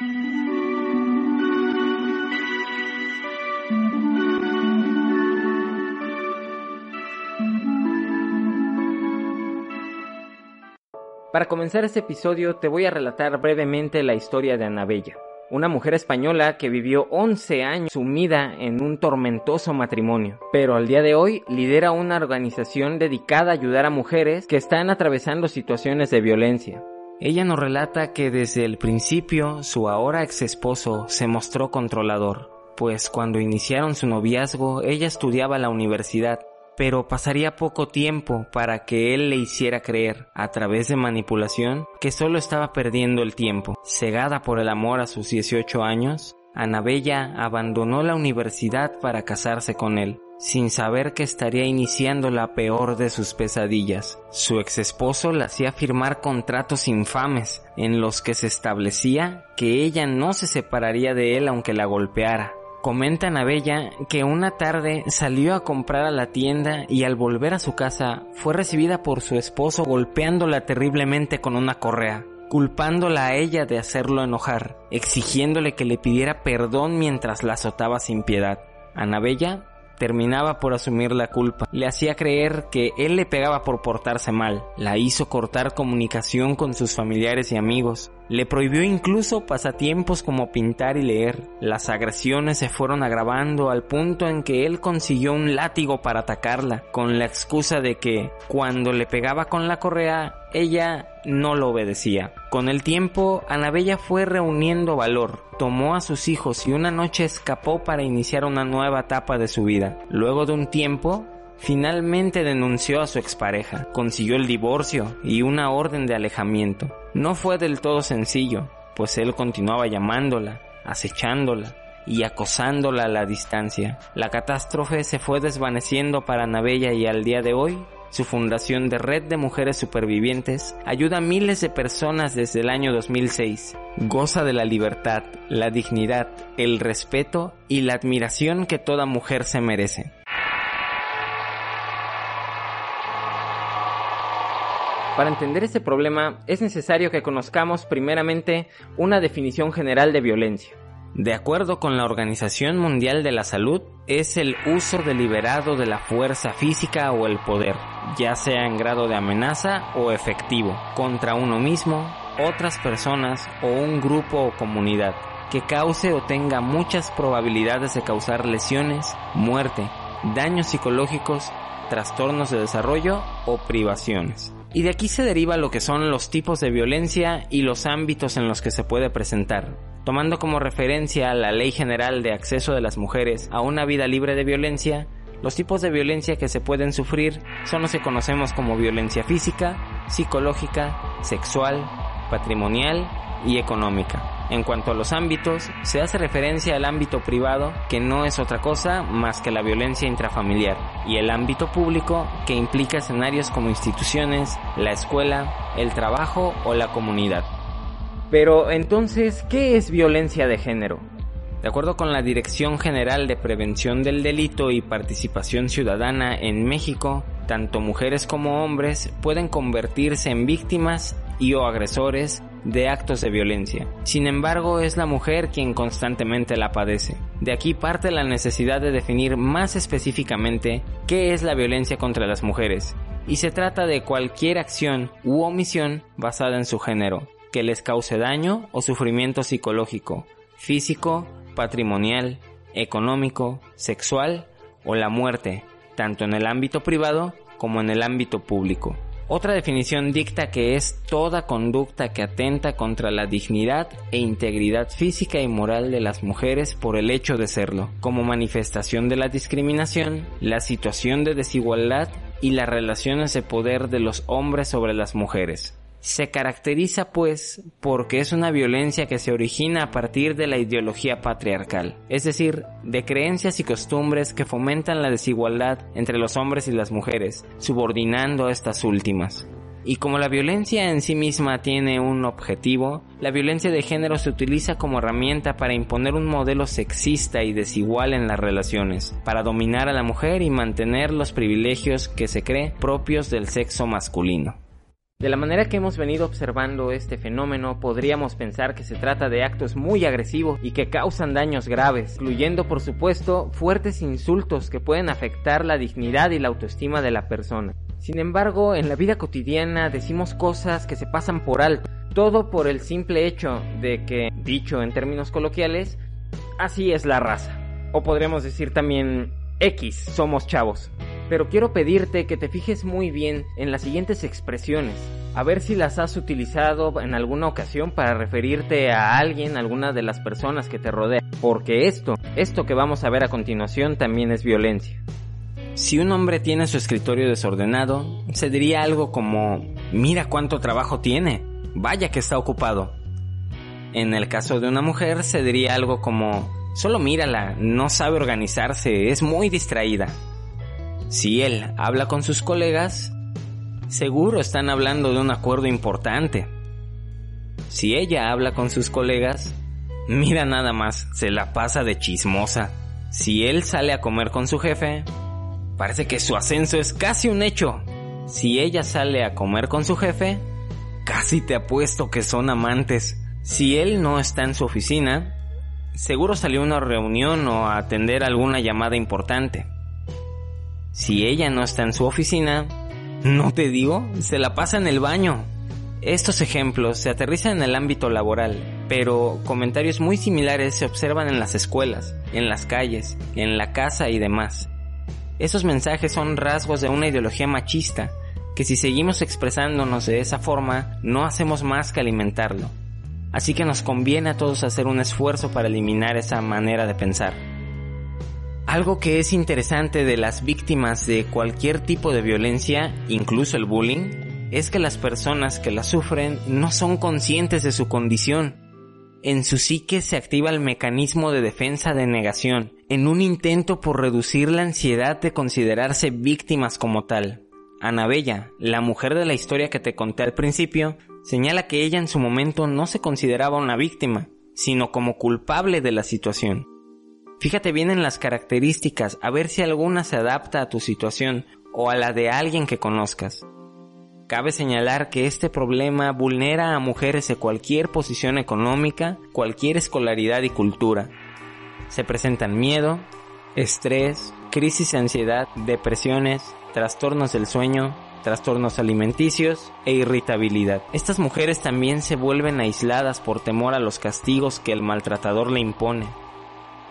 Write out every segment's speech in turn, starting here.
Para comenzar este episodio te voy a relatar brevemente la historia de Anabella, una mujer española que vivió 11 años sumida en un tormentoso matrimonio, pero al día de hoy lidera una organización dedicada a ayudar a mujeres que están atravesando situaciones de violencia. Ella nos relata que desde el principio su ahora ex esposo se mostró controlador, pues cuando iniciaron su noviazgo ella estudiaba la universidad pero pasaría poco tiempo para que él le hiciera creer, a través de manipulación, que solo estaba perdiendo el tiempo. Cegada por el amor a sus 18 años, Anabella abandonó la universidad para casarse con él, sin saber que estaría iniciando la peor de sus pesadillas. Su ex esposo le hacía firmar contratos infames en los que se establecía que ella no se separaría de él aunque la golpeara, Comenta Bella que una tarde salió a comprar a la tienda y al volver a su casa fue recibida por su esposo golpeándola terriblemente con una correa, culpándola a ella de hacerlo enojar, exigiéndole que le pidiera perdón mientras la azotaba sin piedad. Anabella terminaba por asumir la culpa. Le hacía creer que él le pegaba por portarse mal. La hizo cortar comunicación con sus familiares y amigos. Le prohibió incluso pasatiempos como pintar y leer. Las agresiones se fueron agravando al punto en que él consiguió un látigo para atacarla, con la excusa de que cuando le pegaba con la correa, ella no lo obedecía. Con el tiempo, Anabella fue reuniendo valor, tomó a sus hijos y una noche escapó para iniciar una nueva etapa de su vida. Luego de un tiempo, Finalmente denunció a su expareja, consiguió el divorcio y una orden de alejamiento. No fue del todo sencillo, pues él continuaba llamándola, acechándola y acosándola a la distancia. La catástrofe se fue desvaneciendo para Nabella y al día de hoy su fundación de Red de Mujeres Supervivientes ayuda a miles de personas desde el año 2006. Goza de la libertad, la dignidad, el respeto y la admiración que toda mujer se merece. Para entender este problema es necesario que conozcamos primeramente una definición general de violencia. De acuerdo con la Organización Mundial de la Salud, es el uso deliberado de la fuerza física o el poder, ya sea en grado de amenaza o efectivo, contra uno mismo, otras personas o un grupo o comunidad, que cause o tenga muchas probabilidades de causar lesiones, muerte, daños psicológicos, trastornos de desarrollo o privaciones. Y de aquí se deriva lo que son los tipos de violencia y los ámbitos en los que se puede presentar. Tomando como referencia la Ley General de Acceso de las Mujeres a una vida libre de violencia, los tipos de violencia que se pueden sufrir son los que conocemos como violencia física, psicológica, sexual, patrimonial y económica. En cuanto a los ámbitos, se hace referencia al ámbito privado, que no es otra cosa más que la violencia intrafamiliar, y el ámbito público, que implica escenarios como instituciones, la escuela, el trabajo o la comunidad. Pero entonces, ¿qué es violencia de género? De acuerdo con la Dirección General de Prevención del Delito y Participación Ciudadana en México, tanto mujeres como hombres pueden convertirse en víctimas y o agresores de actos de violencia. Sin embargo, es la mujer quien constantemente la padece. De aquí parte la necesidad de definir más específicamente qué es la violencia contra las mujeres, y se trata de cualquier acción u omisión basada en su género, que les cause daño o sufrimiento psicológico, físico, patrimonial, económico, sexual o la muerte, tanto en el ámbito privado como en el ámbito público. Otra definición dicta que es toda conducta que atenta contra la dignidad e integridad física y moral de las mujeres por el hecho de serlo, como manifestación de la discriminación, la situación de desigualdad y las relaciones de poder de los hombres sobre las mujeres. Se caracteriza, pues, porque es una violencia que se origina a partir de la ideología patriarcal, es decir, de creencias y costumbres que fomentan la desigualdad entre los hombres y las mujeres, subordinando a estas últimas. Y como la violencia en sí misma tiene un objetivo, la violencia de género se utiliza como herramienta para imponer un modelo sexista y desigual en las relaciones, para dominar a la mujer y mantener los privilegios que se cree propios del sexo masculino. De la manera que hemos venido observando este fenómeno, podríamos pensar que se trata de actos muy agresivos y que causan daños graves, incluyendo por supuesto fuertes insultos que pueden afectar la dignidad y la autoestima de la persona. Sin embargo, en la vida cotidiana decimos cosas que se pasan por alto, todo por el simple hecho de que, dicho en términos coloquiales, así es la raza. O podríamos decir también X, somos chavos pero quiero pedirte que te fijes muy bien en las siguientes expresiones, a ver si las has utilizado en alguna ocasión para referirte a alguien, alguna de las personas que te rodean, porque esto, esto que vamos a ver a continuación también es violencia. Si un hombre tiene su escritorio desordenado, se diría algo como, mira cuánto trabajo tiene, vaya que está ocupado. En el caso de una mujer se diría algo como, solo mírala, no sabe organizarse, es muy distraída. Si él habla con sus colegas, seguro están hablando de un acuerdo importante. Si ella habla con sus colegas, mira nada más, se la pasa de chismosa. Si él sale a comer con su jefe, parece que su ascenso es casi un hecho. Si ella sale a comer con su jefe, casi te apuesto que son amantes. Si él no está en su oficina, seguro salió a una reunión o a atender alguna llamada importante. Si ella no está en su oficina, no te digo, se la pasa en el baño. Estos ejemplos se aterrizan en el ámbito laboral, pero comentarios muy similares se observan en las escuelas, en las calles, en la casa y demás. Esos mensajes son rasgos de una ideología machista, que si seguimos expresándonos de esa forma, no hacemos más que alimentarlo. Así que nos conviene a todos hacer un esfuerzo para eliminar esa manera de pensar. Algo que es interesante de las víctimas de cualquier tipo de violencia, incluso el bullying, es que las personas que la sufren no son conscientes de su condición. En su psique se activa el mecanismo de defensa de negación, en un intento por reducir la ansiedad de considerarse víctimas como tal. Anabella, la mujer de la historia que te conté al principio, señala que ella en su momento no se consideraba una víctima, sino como culpable de la situación. Fíjate bien en las características, a ver si alguna se adapta a tu situación o a la de alguien que conozcas. Cabe señalar que este problema vulnera a mujeres de cualquier posición económica, cualquier escolaridad y cultura. Se presentan miedo, estrés, crisis de ansiedad, depresiones, trastornos del sueño, trastornos alimenticios e irritabilidad. Estas mujeres también se vuelven aisladas por temor a los castigos que el maltratador le impone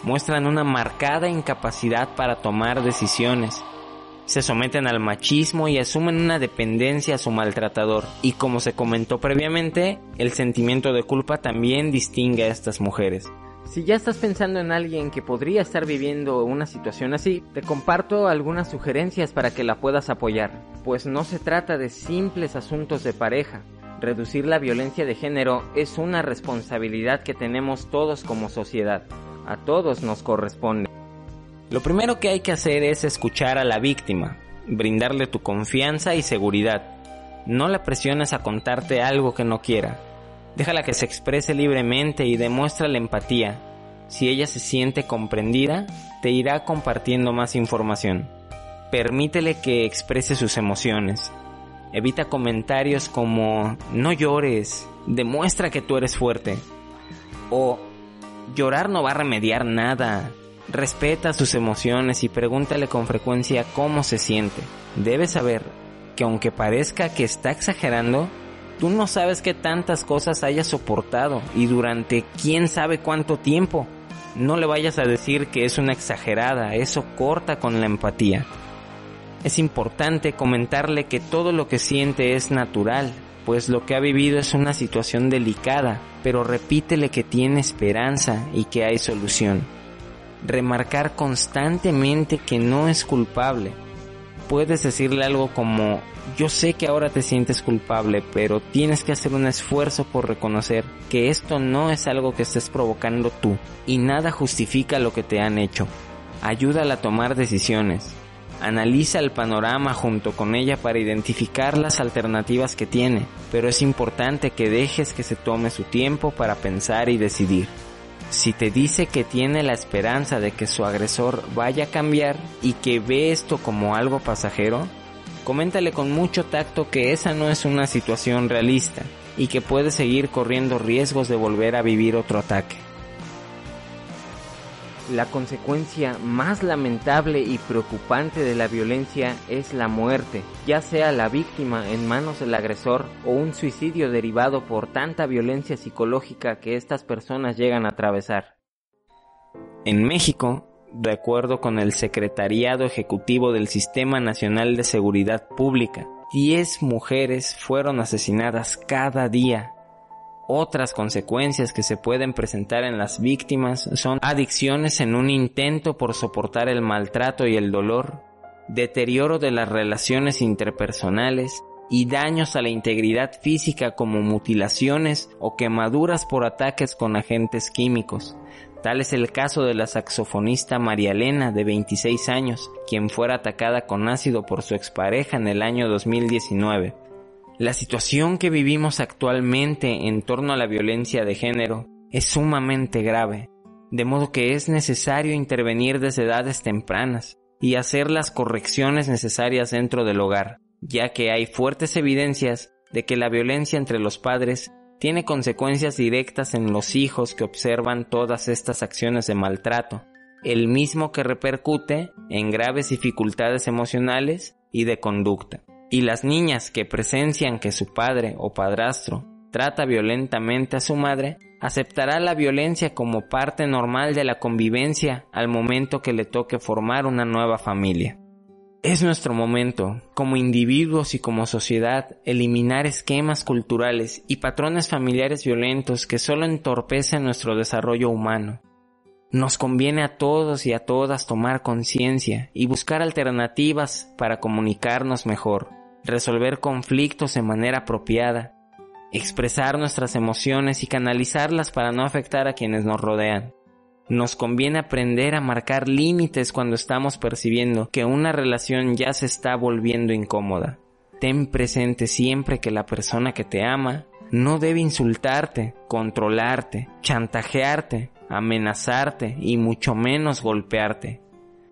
muestran una marcada incapacidad para tomar decisiones. Se someten al machismo y asumen una dependencia a su maltratador. Y como se comentó previamente, el sentimiento de culpa también distingue a estas mujeres. Si ya estás pensando en alguien que podría estar viviendo una situación así, te comparto algunas sugerencias para que la puedas apoyar, pues no se trata de simples asuntos de pareja. Reducir la violencia de género es una responsabilidad que tenemos todos como sociedad a todos nos corresponde. Lo primero que hay que hacer es escuchar a la víctima, brindarle tu confianza y seguridad. No la presiones a contarte algo que no quiera. Déjala que se exprese libremente y demuestra la empatía. Si ella se siente comprendida, te irá compartiendo más información. Permítele que exprese sus emociones. Evita comentarios como no llores, demuestra que tú eres fuerte. O Llorar no va a remediar nada. Respeta sus emociones y pregúntale con frecuencia cómo se siente. Debes saber que aunque parezca que está exagerando, tú no sabes qué tantas cosas haya soportado y durante quién sabe cuánto tiempo. No le vayas a decir que es una exagerada, eso corta con la empatía. Es importante comentarle que todo lo que siente es natural, pues lo que ha vivido es una situación delicada, pero repítele que tiene esperanza y que hay solución. Remarcar constantemente que no es culpable. Puedes decirle algo como, yo sé que ahora te sientes culpable, pero tienes que hacer un esfuerzo por reconocer que esto no es algo que estés provocando tú y nada justifica lo que te han hecho. Ayúdala a tomar decisiones. Analiza el panorama junto con ella para identificar las alternativas que tiene, pero es importante que dejes que se tome su tiempo para pensar y decidir. Si te dice que tiene la esperanza de que su agresor vaya a cambiar y que ve esto como algo pasajero, Coméntale con mucho tacto que esa no es una situación realista y que puede seguir corriendo riesgos de volver a vivir otro ataque. La consecuencia más lamentable y preocupante de la violencia es la muerte, ya sea la víctima en manos del agresor o un suicidio derivado por tanta violencia psicológica que estas personas llegan a atravesar. En México, de acuerdo con el Secretariado Ejecutivo del Sistema Nacional de Seguridad Pública, 10 mujeres fueron asesinadas cada día. Otras consecuencias que se pueden presentar en las víctimas son adicciones en un intento por soportar el maltrato y el dolor, deterioro de las relaciones interpersonales y daños a la integridad física como mutilaciones o quemaduras por ataques con agentes químicos, Tal es el caso de la saxofonista María Elena, de 26 años, quien fuera atacada con ácido por su expareja en el año 2019. La situación que vivimos actualmente en torno a la violencia de género es sumamente grave, de modo que es necesario intervenir desde edades tempranas y hacer las correcciones necesarias dentro del hogar, ya que hay fuertes evidencias de que la violencia entre los padres tiene consecuencias directas en los hijos que observan todas estas acciones de maltrato, el mismo que repercute en graves dificultades emocionales y de conducta. Y las niñas que presencian que su padre o padrastro trata violentamente a su madre, aceptará la violencia como parte normal de la convivencia al momento que le toque formar una nueva familia. Es nuestro momento, como individuos y como sociedad, eliminar esquemas culturales y patrones familiares violentos que solo entorpecen nuestro desarrollo humano. Nos conviene a todos y a todas tomar conciencia y buscar alternativas para comunicarnos mejor, resolver conflictos de manera apropiada, expresar nuestras emociones y canalizarlas para no afectar a quienes nos rodean. Nos conviene aprender a marcar límites cuando estamos percibiendo que una relación ya se está volviendo incómoda. Ten presente siempre que la persona que te ama no debe insultarte, controlarte, chantajearte, amenazarte y mucho menos golpearte.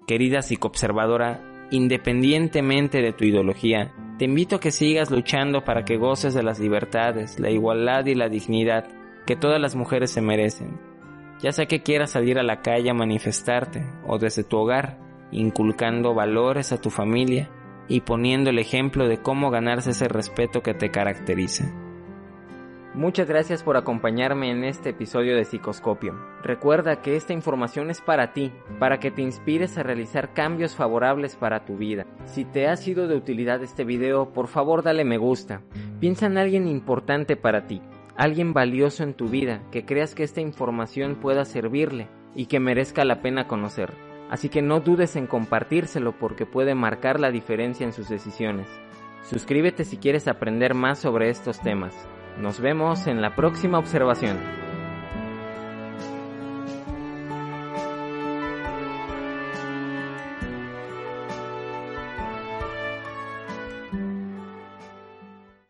Querida psicoobservadora, independientemente de tu ideología, te invito a que sigas luchando para que goces de las libertades, la igualdad y la dignidad que todas las mujeres se merecen ya sea que quieras salir a la calle a manifestarte o desde tu hogar, inculcando valores a tu familia y poniendo el ejemplo de cómo ganarse ese respeto que te caracteriza. Muchas gracias por acompañarme en este episodio de Psicoscopio. Recuerda que esta información es para ti, para que te inspires a realizar cambios favorables para tu vida. Si te ha sido de utilidad este video, por favor dale me gusta. Piensa en alguien importante para ti alguien valioso en tu vida que creas que esta información pueda servirle y que merezca la pena conocer. Así que no dudes en compartírselo porque puede marcar la diferencia en sus decisiones. Suscríbete si quieres aprender más sobre estos temas. Nos vemos en la próxima observación.